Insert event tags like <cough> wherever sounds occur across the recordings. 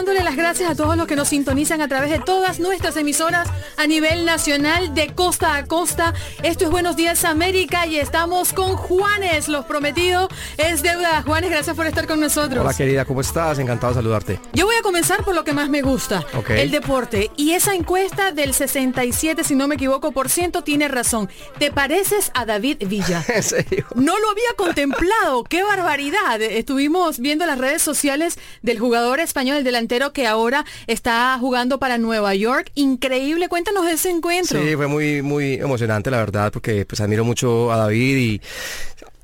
dándole las gracias a todos los que nos sintonizan a través de todas nuestras emisoras a nivel nacional de costa a costa. Esto es Buenos Días América y estamos con Juanes, los prometidos es deuda. Juanes, gracias por estar con nosotros. Hola querida, ¿cómo estás? Encantado de saludarte. Yo voy a comenzar por lo que más me gusta, el deporte. Y esa encuesta del 67, si no me equivoco, por ciento tiene razón. Te pareces a David Villa. <laughs> ¿En serio? No lo había contemplado, qué barbaridad. Estuvimos viendo las redes sociales del jugador español, el delantero que ahora está jugando para Nueva York. Increíble, cuéntanos ese encuentro. Sí, fue muy, muy emocionante la verdad, porque pues admiro mucho a David y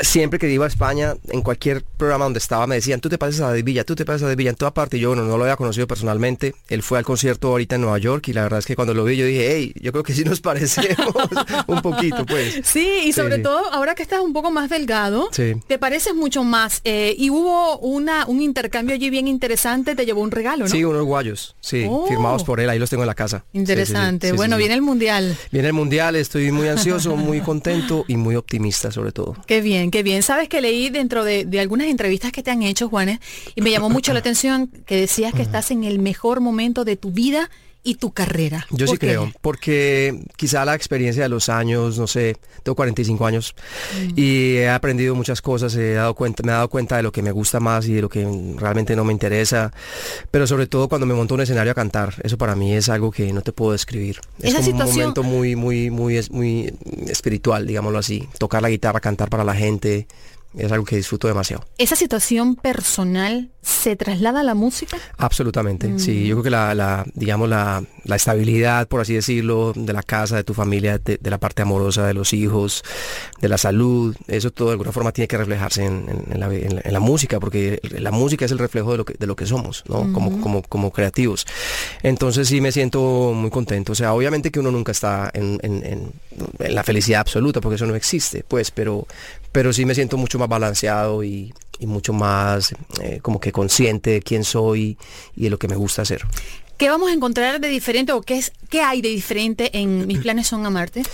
siempre que iba a España, en cualquier programa donde estaba, me decían, tú te pareces a David Villa, tú te pareces a David Villa, en toda parte. Yo, bueno, no lo había conocido personalmente. Él fue al concierto ahorita en Nueva York y la verdad es que cuando lo vi yo dije, hey, yo creo que sí nos <laughs> parecemos <laughs> un poquito, pues. Sí, y sobre sí. todo ahora que estás un poco más delgado, Sí. te pareces mucho más. eh, y hubo una, un intercambio allí bien interesante, te llevó un regalo, ¿no? Sí, unos guayos, sí, Oh. firmados por él, ahí los tengo en la casa. Interesante. Bueno, viene el mundial. Viene el mundial, estoy muy ansioso, muy contento y muy optimista sobre todo. Qué bien, qué bien. Sabes que leí dentro de, de algunas entrevistas que te han hecho, Juanes, y me llamó mucho la <coughs> atención que decías que estás en el mejor momento de tu vida y tu carrera. Yo ¿Por sí qué? creo, porque quizá la experiencia de los años, no sé, tengo 45 años Mm. y he aprendido muchas cosas, he dado cuenta, me he dado cuenta de lo que me gusta más y de lo que realmente no me interesa, pero sobre todo cuando me monto un escenario a cantar, eso para mí es algo que no te puedo describir. Es Esa como un momento muy, muy, muy, es muy espiritual, digámoslo así, tocar la guitarra, cantar para la gente, es algo que disfruto demasiado. ¿Esa situación personal se traslada a la música? Absolutamente, sí, yo creo que la, la, digamos, la, la estabilidad, por así decirlo, de la casa, de tu familia, de, de la parte amorosa, de los hijos, de la salud, eso todo de alguna forma tiene que reflejarse en, en- en la, en música, porque la música es el reflejo de lo que, de lo que somos, ¿no? como, como, como creativos. Entonces sí me siento muy contento, o sea, obviamente que uno nunca está en la felicidad absoluta, porque eso no existe, pues, pero, pero sí me siento mucho más balanceado y, mucho más eh, como que consciente de quién soy y de lo que me gusta hacer. ¿Qué vamos a encontrar de diferente o qué, es, qué hay de diferente en Mis planes son amarte?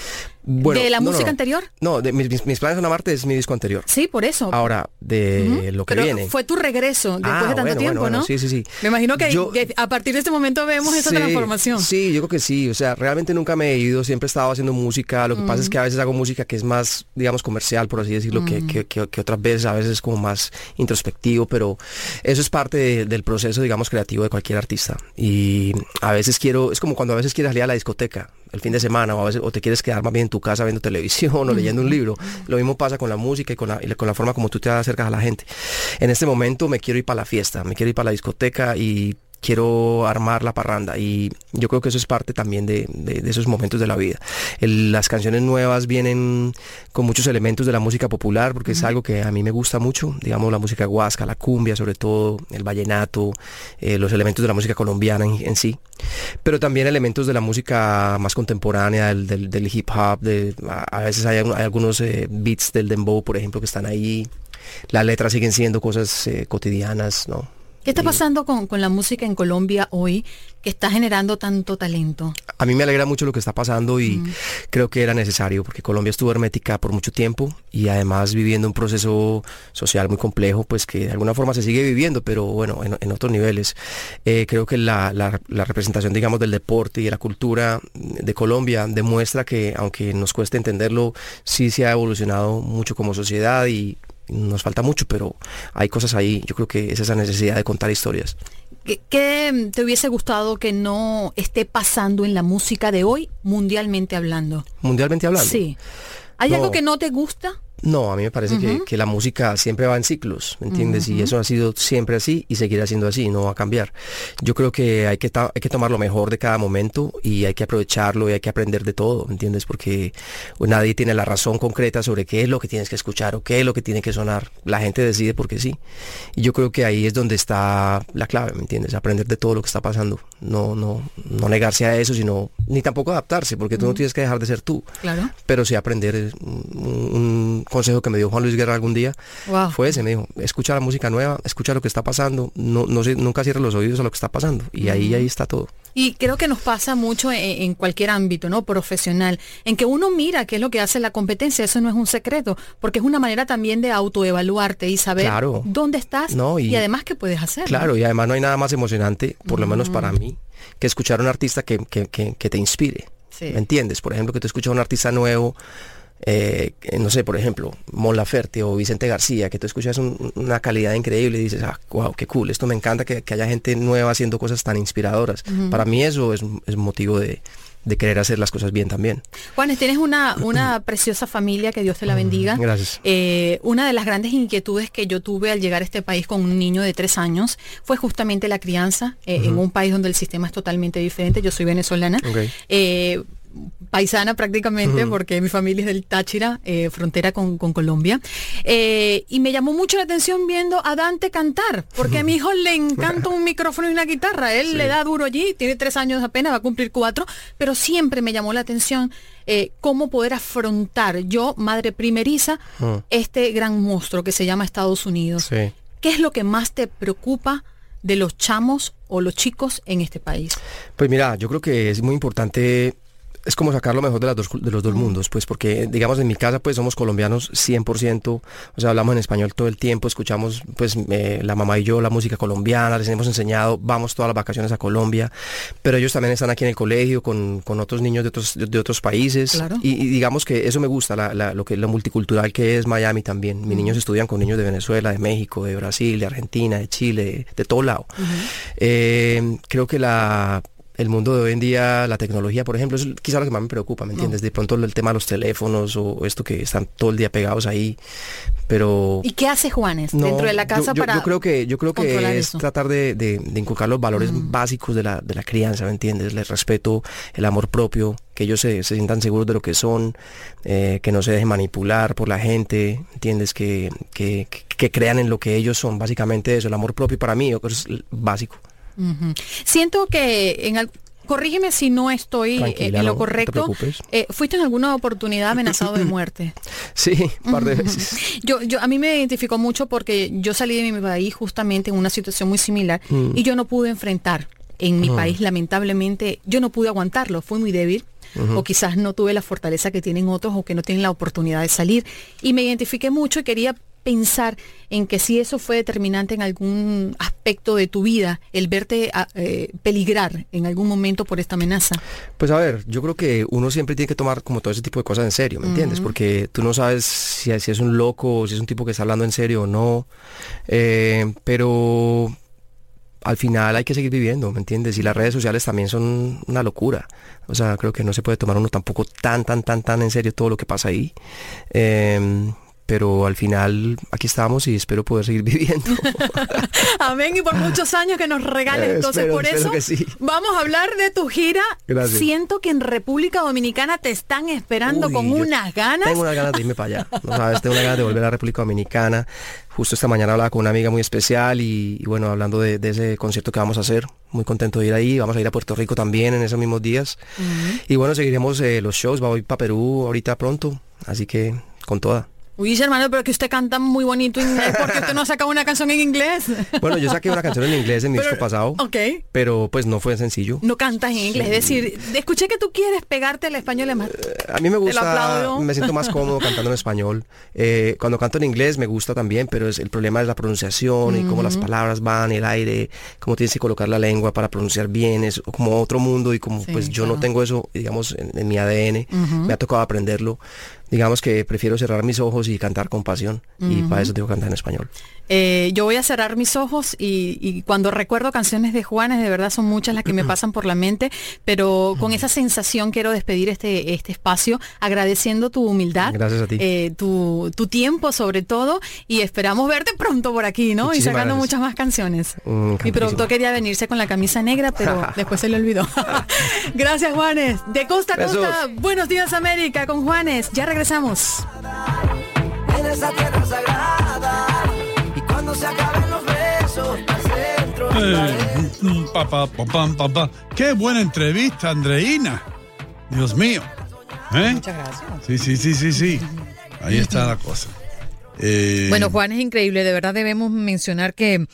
Bueno, ¿De la no, música no. anterior? No, de mis, mis- mis planes son amarte es mi disco anterior. Sí, por eso. Ahora, de lo que Pero viene. fue tu regreso después Ah, de tanto bueno, tiempo, bueno, ¿no? sí, sí, sí. Me imagino que, Yo- que a partir de este momento vemos esa Sí, transformación. Sí, yo creo que sí. O sea, realmente nunca me he ido, siempre he estado haciendo música. Lo que pasa es que a veces hago música que es más, digamos, comercial, por así decirlo, que, que- que- que otras veces a veces es como más introspectivo, pero eso es parte de- del proceso, digamos, creativo de cualquier artista. Y a veces quiero, es como cuando a veces quieres salir a la discoteca el fin de semana o a veces o te quieres quedar más bien en tu casa viendo televisión <laughs> o leyendo un libro. Lo mismo pasa con la música y con la, y con la forma como tú te acercas a la gente. En este momento me quiero ir para la fiesta, me quiero ir para la discoteca y quiero armar la parranda y yo creo que eso es parte también de, de- de esos momentos de la vida. El- las canciones nuevas vienen con muchos elementos de la música popular porque es algo que a mí me gusta mucho, digamos la música guasca, la cumbia sobre todo, el vallenato, eh, los elementos de la música colombiana en, en sí, pero también elementos de la música más contemporánea, del, del- del hip hop, de, a, a veces hay, hay algunos eh, beats del dembow, por ejemplo, que están ahí. Las letras siguen siendo cosas eh, cotidianas, ¿no? ¿Qué está pasando con, con la música en Colombia hoy que está generando tanto talento? A mí me alegra mucho lo que está pasando y Mm. creo que era necesario porque Colombia estuvo hermética por mucho tiempo y además viviendo un proceso social muy complejo, pues que de alguna forma se sigue viviendo, pero bueno, en, en otros niveles. Eh, creo que la, la- la representación, digamos, del deporte y de la cultura de Colombia demuestra que, aunque nos cueste entenderlo, sí se ha evolucionado mucho como sociedad y nos falta mucho, pero hay cosas ahí. Yo creo que es esa necesidad de contar historias. ¿Qué, qué te hubiese gustado que no esté pasando en la música de hoy, mundialmente hablando? Mundialmente hablando. Sí. ¿Hay No. algo que no te gusta? No, a mí me parece que, que la música siempre va en ciclos, ¿me entiendes? Y eso ha sido siempre así y seguirá siendo así, no va a cambiar. Yo creo que hay que, hay que tomar lo mejor de cada momento y hay que aprovecharlo y hay que aprender de todo, ¿me entiendes? Porque pues, nadie tiene la razón concreta sobre qué es lo que tienes que escuchar o qué es lo que tiene que sonar. La gente decide porque sí. Y yo creo que ahí es donde está la clave, ¿me entiendes? Aprender de todo lo que está pasando. No, no, no negarse a eso, sino ni tampoco adaptarse, porque tú no tienes que dejar de ser tú Claro. pero sí aprender eh, un, un consejo que me dio Juan Luis Guerra algún día Wow. fue ese, me dijo, escucha la música nueva, escucha lo que está pasando, no, no nunca cierres los oídos a lo que está pasando y ahí ahí está todo. Y creo que nos pasa mucho en, en cualquier ámbito, ¿no? Profesional, en que uno mira qué es lo que hace la competencia, eso no es un secreto, porque es una manera también de autoevaluarte y saber Claro. dónde estás No, y, y- además qué puedes hacer. ¿no? Claro, y además no hay nada más emocionante, por lo menos para mí, que escuchar a un artista que, que- que- que te inspire. Sí. ¿Me entiendes? Por ejemplo, que tú escuchas a un artista nuevo, eh, no sé, por ejemplo, Mon Laferte o Vicente García, que tú escuchas un- una calidad increíble y dices, ah, wow, qué cool, esto me encanta que, que haya gente nueva haciendo cosas tan inspiradoras. Para mí eso es, es motivo de, de querer hacer las cosas bien también. Juanes, tienes una, <clears throat> una preciosa familia, que Dios te la bendiga. Gracias. Eh, una de las grandes inquietudes que yo tuve al llegar a este país con un niño de tres años fue justamente la crianza eh, en un país donde el sistema es totalmente diferente. Yo soy venezolana. Eh, paisana prácticamente porque mi familia es del Táchira, eh, frontera con, con Colombia. Eh, y me llamó mucho la atención viendo a Dante cantar, porque a mi hijo le encanta un micrófono y una guitarra. Él le da duro allí, tiene tres años apenas, va a cumplir cuatro, pero siempre me llamó la atención eh, cómo poder afrontar yo, madre primeriza, este gran monstruo que se llama Estados Unidos. Sí. ¿Qué es lo que más te preocupa de los chamos o los chicos en este país? Pues mira, yo creo que es muy importante, es como sacar lo mejor de, las dos, de los dos mundos, pues porque digamos en mi casa pues somos colombianos 100%, o sea, hablamos en español todo el tiempo, escuchamos pues eh, la mamá y yo la música colombiana, les hemos enseñado, vamos todas las vacaciones a Colombia, pero ellos también están aquí en el colegio con, con otros niños de otros, de, de otros países Claro. y, y digamos que eso me gusta, la, la- lo que lo multicultural que es Miami también. Mis niños estudian con niños de Venezuela, de México, de Brasil, de Argentina, de Chile, de, de todo lado. Eh, creo que la el mundo de hoy en día, la tecnología, por ejemplo, es quizá lo que más me preocupa, ¿me entiendes? De pronto el tema de los teléfonos o esto que están todo el día pegados ahí, pero... ¿Y qué hace Juanes No, dentro de la casa yo, para yo creo que yo creo que es eso? tratar de, de- de inculcar los valores básicos de la, de la crianza, ¿me entiendes? El respeto, el amor propio, que ellos se, se sientan seguros de lo que son, eh, que no se dejen manipular por la gente, ¿entiendes? Que, que, que- crean en lo que ellos son, básicamente eso, el amor propio para mí, yo creo que es básico. Siento que en al- corrígeme si no estoy eh, Tranquila, en lo no, no te correcto. Eh, fuiste en alguna oportunidad amenazado de muerte. <laughs> Sí, un par de veces. Yo, yo a mí me identificó mucho porque yo salí de mi país justamente en una situación muy similar Mm. y yo no pude enfrentar en mi país lamentablemente yo no pude aguantarlo fui muy débil o quizás no tuve la fortaleza que tienen otros o que no tienen la oportunidad de salir. Y me identifiqué mucho y quería pensar en que si eso fue determinante en algún aspecto de tu vida, el verte ah, eh, peligrar en algún momento por esta amenaza? Pues a ver, yo creo que uno siempre tiene que tomar como todo ese tipo de cosas en serio, ¿me entiendes? Porque tú no sabes si, si, es un loco o si es un tipo que está hablando en serio o no. Eh, pero al final hay que seguir viviendo, ¿me entiendes? Y las redes sociales también son una locura. O sea, creo que no se puede tomar uno tampoco tan, tan, tan, tan en serio todo lo que pasa ahí. Eh, pero al final aquí estamos y espero poder seguir <laughs> viviendo. <laughs> Amén y por muchos años que nos regalen. Entonces por eso vamos a hablar de tu gira. Siento que en República Dominicana te están esperando con unas ganas. Tengo unas ganas de irme para allá. ¿no sabes? Tengo unas ganas de volver a República Dominicana. Justo esta mañana hablaba con una amiga muy especial y, bueno, hablando de, ese concierto que vamos a hacer. Muy contento de ir ahí. Vamos a ir a Puerto Rico también en esos mismos días. Y bueno, seguiremos eh, los shows. Ir para Perú ahorita pronto. Así que con toda. Uy, hermano, pero que usted canta muy bonito inglés, porque usted no ha sacado una canción en inglés. Bueno, yo saqué una canción en inglés en mi disco pasado. Ok. Pero pues no fue sencillo. No cantas en inglés, es decir, escuché que tú quieres pegarte al español. Eh, a mí me gusta, me siento más cómodo cantando en español. Eh, cuando canto en inglés me gusta también, pero es, el problema es la pronunciación y cómo las palabras van, el aire, cómo tienes que colocar la lengua para pronunciar bien, es como otro mundo y como pues yo no tengo eso, digamos, en, mi ADN, me ha tocado aprenderlo digamos que prefiero cerrar mis ojos y cantar con pasión. Y para eso tengo que cantar en español. Eh, yo voy a cerrar mis ojos y, cuando recuerdo canciones de Juanes, de verdad son muchas las que me <clears throat> pasan por la mente, pero con esa sensación quiero despedir este, este espacio agradeciendo tu humildad. Gracias a ti. Eh, tu, tiempo sobre todo y esperamos verte pronto por aquí, ¿no? y sacando muchas más canciones. Mm, Mi productor quería venirse con la camisa negra, pero <laughs> después se le olvidó. <laughs> gracias Juanes. De costa a costa, buenos días América con Juanes. Ya regresamos regresamos. En esa tierra sagrada, y cuando se acaben los besos, centro. Eh, papá, papá, papá. Qué buena entrevista, Andreina. Dios mío. ¿Eh? Muchas gracias. Sí, sí, sí, sí, sí. Ahí está la cosa. Eh, bueno, Juan es increíble. De verdad debemos mencionar que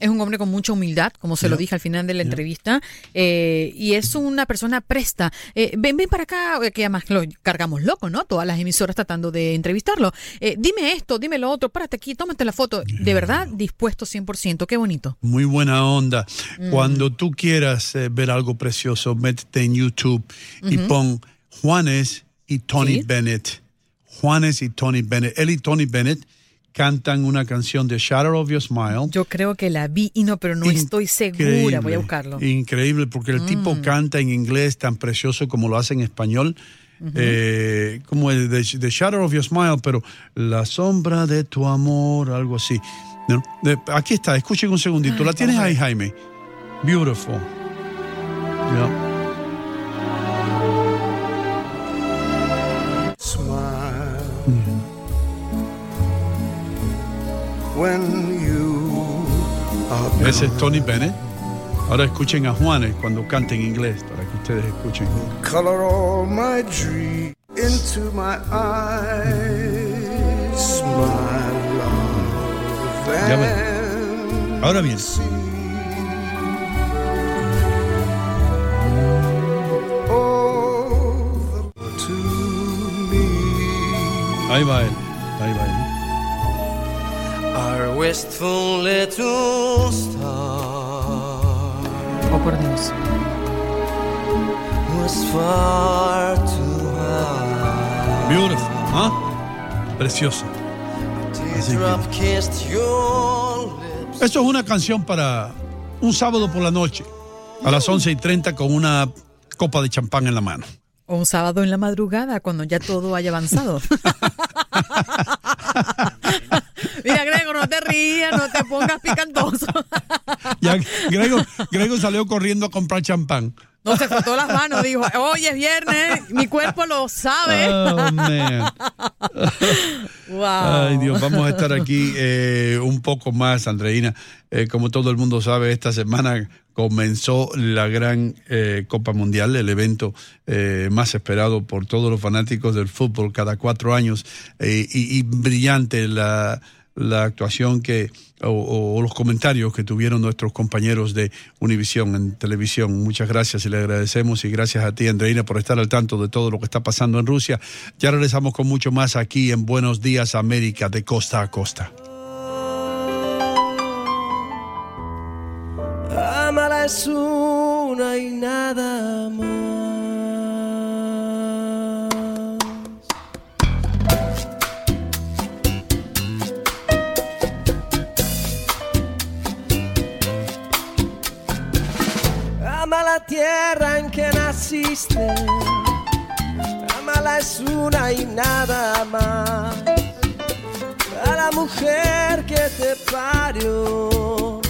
es un hombre con mucha humildad, como se lo dije al final de la entrevista, eh, y es una persona presta. Eh, ven, ven para acá, eh, que además lo cargamos loco, ¿no? Todas las emisoras tratando de entrevistarlo. dime esto, dime lo otro, párate aquí, tómate la foto. De verdad, dispuesto 100%, qué bonito. Muy buena onda. Mm. Cuando tú quieras ver algo precioso, métete en YouTube y pon Juanes y Tony Bennett. Juanes y Tony Bennett. Él y Tony Bennett cantan una canción de Shadow of Your Smile. Yo creo que la vi y no, pero no estoy segura. Voy a buscarlo. Increíble, porque el tipo mm. canta en inglés tan precioso como lo hace en español. Eh, como el de, Shadow of Your Smile, pero La sombra de tu amor, algo así. aquí está, escuchen un segundito. ¿La tienes ahí, Jaime? Beautiful. Ese es Tony Bennett. Ahora escuchen a Juanes cuando cante en inglés para que ustedes escuchen. Color all my dream into my eyes, my love. Ahora bien. Ahí va él, wistful little star. Oh, por Dios. Was far too high. Beautiful, ¿ah? Precioso. Esto es una canción para un sábado por la noche, a las 11 y 30 con una copa de champán en la mano. O un sábado en la madrugada, cuando ya todo haya avanzado. <laughs> Mira, Grego, no te rías, no te pongas picantoso. ya, Grego, Grego salió corriendo a comprar champán. No, se frotó las manos, dijo, hoy es viernes, mi cuerpo lo sabe. <laughs> Oh, man. <laughs> wow. Ay, Dios, vamos a estar aquí eh, un poco más, Andreina. Eh, como todo el mundo sabe, esta semana comenzó la gran eh, Copa Mundial, el evento más esperado por todos los fanáticos del fútbol cada cuatro años y, y, brillante la, la actuación que o, los comentarios que tuvieron nuestros compañeros de Univisión en televisión. Muchas gracias y le agradecemos y gracias a ti, Andreina, por estar al tanto de todo lo que está pasando en Rusia. Ya regresamos con mucho más aquí en Buenos Días América de costa a costa. Amala es una y nada más. Naciste, amala es una y nada más. A la mujer que te parió,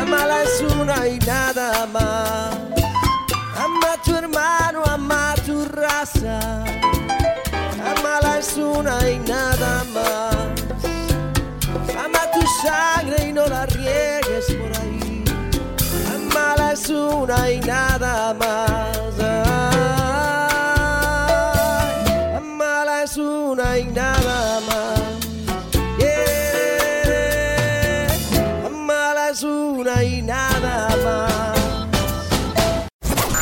amala es una y nada más. Ama a tu hermano, ama a tu raza, amala es una y nada más. Ama tu sangre y no la riegues por ahí mala es una y nada más.